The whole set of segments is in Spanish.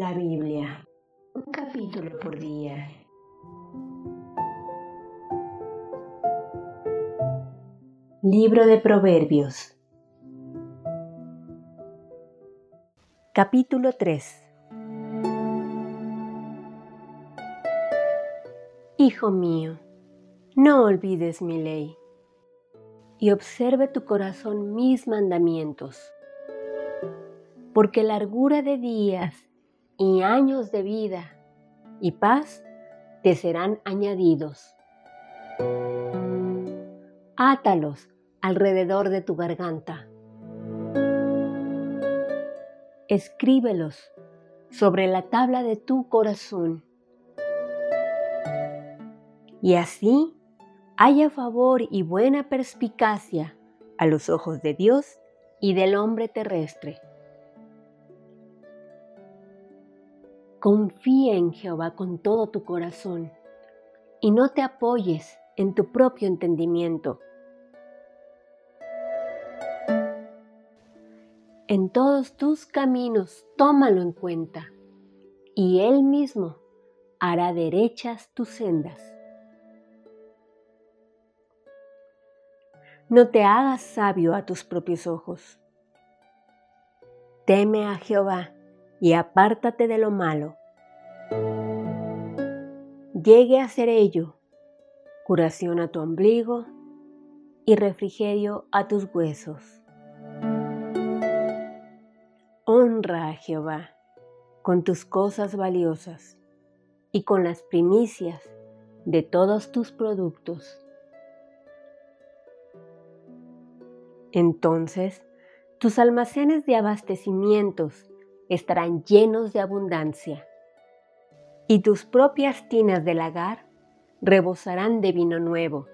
La Biblia, un capítulo por día. Libro de Proverbios. Capítulo 3. Hijo mío, no olvides mi ley y observe tu corazón mis mandamientos, porque largura de días y años de vida y paz te serán añadidos. Átalos alrededor de tu garganta. Escríbelos sobre la tabla de tu corazón. Y así haya favor y buena perspicacia a los ojos de Dios y del hombre terrestre. Confía en Jehová con todo tu corazón y no te apoyes en tu propio entendimiento. En todos tus caminos tómalo en cuenta y Él mismo hará derechas tus sendas. No te hagas sabio a tus propios ojos. Teme a Jehová y apártate de lo malo. Llegue a ser ello curación a tu ombligo y refrigerio a tus huesos. Honra a Jehová con tus cosas valiosas y con las primicias de todos tus productos Entonces, tus almacenes de abastecimientos estarán llenos de abundancia, y tus propias tinas de lagar rebosarán de vino nuevo.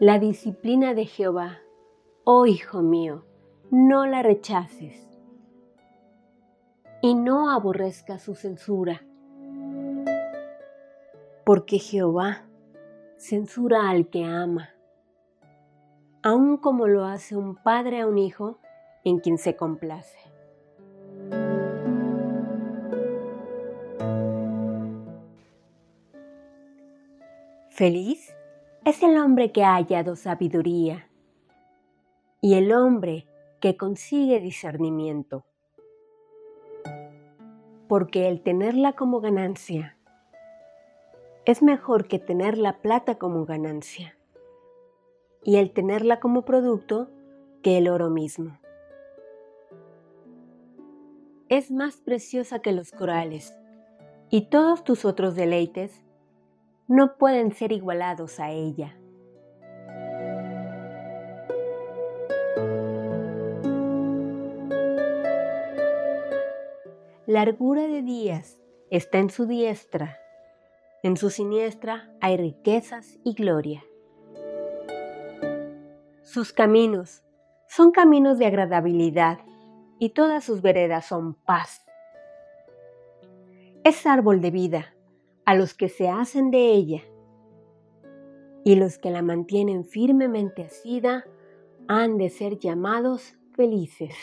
La disciplina de Jehová, oh Hijo mío, no la rechaces y no aborrezcas su censura, porque Jehová censura al que ama, aun como lo hace un padre a un hijo en quien se complace. Feliz es el hombre que ha hallado sabiduría y el hombre que consigue discernimiento, porque el tenerla como ganancia es mejor que tener la plata como ganancia y el tenerla como producto que el oro mismo. Es más preciosa que los corales y todos tus otros deleites no pueden ser igualados a ella. Largura de días está en su diestra en su siniestra hay riquezas y gloria. Sus caminos son caminos de agradabilidad y todas sus veredas son paz. Es árbol de vida a los que se hacen de ella y los que la mantienen firmemente asida han de ser llamados felices.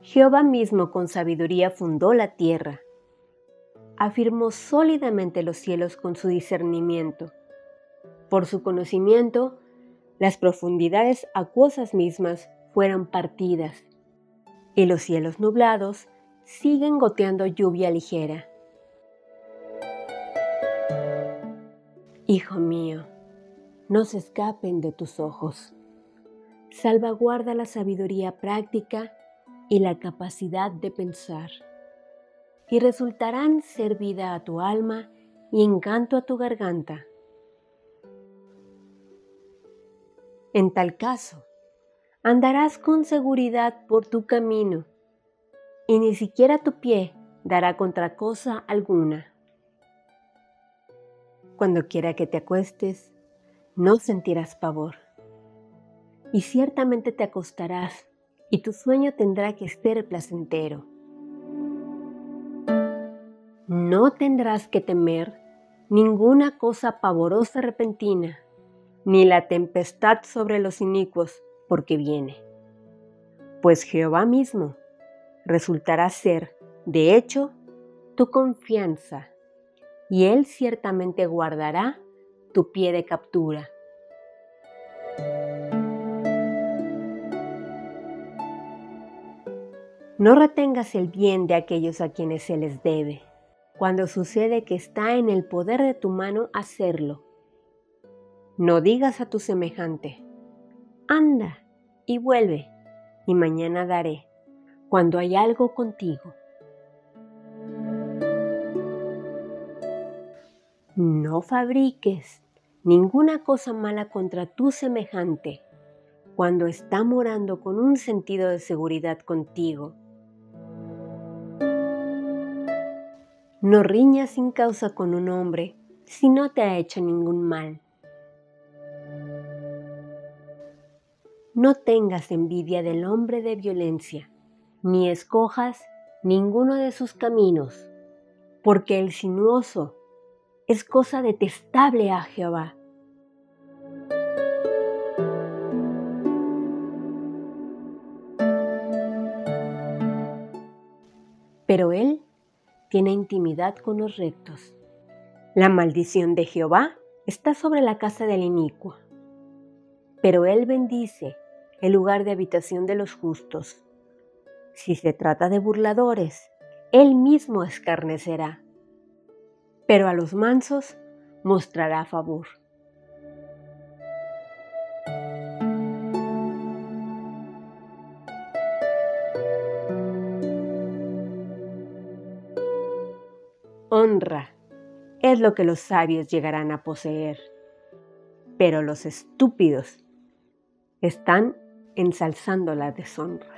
Jehová mismo con sabiduría fundó la tierra, afirmó sólidamente los cielos con su discernimiento. Por su conocimiento, las profundidades acuosas mismas fueron partidas, y los cielos nublados siguen goteando lluvia ligera. Hijo mío, no se escapen de tus ojos. Salvaguarda la sabiduría práctica y la capacidad de pensar, y resultarán ser vida a tu alma y encanto a tu garganta. En tal caso, andarás con seguridad por tu camino, y ni siquiera tu pie dará contra cosa alguna. Cuando quiera que te acuestes, no sentirás pavor, y ciertamente te acostarás y tu sueño tendrá que ser placentero. No tendrás que temer ninguna cosa pavorosa repentina, ni la tempestad sobre los inicuos, porque viene. Pues Jehová mismo resultará ser, de hecho, tu confianza, y Él ciertamente guardará tu pie de captura. No retengas el bien de aquellos a quienes se les debe, cuando sucede que está en el poder de tu mano hacerlo. No digas a tu semejante, anda y vuelve, y mañana daré, cuando hay algo contigo. No fabriques ninguna cosa mala contra tu semejante cuando está morando con un sentido de seguridad contigo No riñas sin causa con un hombre si no te ha hecho ningún mal. No tengas envidia del hombre de violencia, ni escojas ninguno de sus caminos, porque el sinuoso es cosa detestable a Jehová. Pero él tiene intimidad con los rectos. La maldición de Jehová está sobre la casa del inicuo, pero él bendice el lugar de habitación de los justos. Si se trata de burladores, él mismo escarnecerá, pero a los mansos mostrará favor. Honra es lo que los sabios llegarán a poseer, pero los estúpidos están ensalzando la deshonra.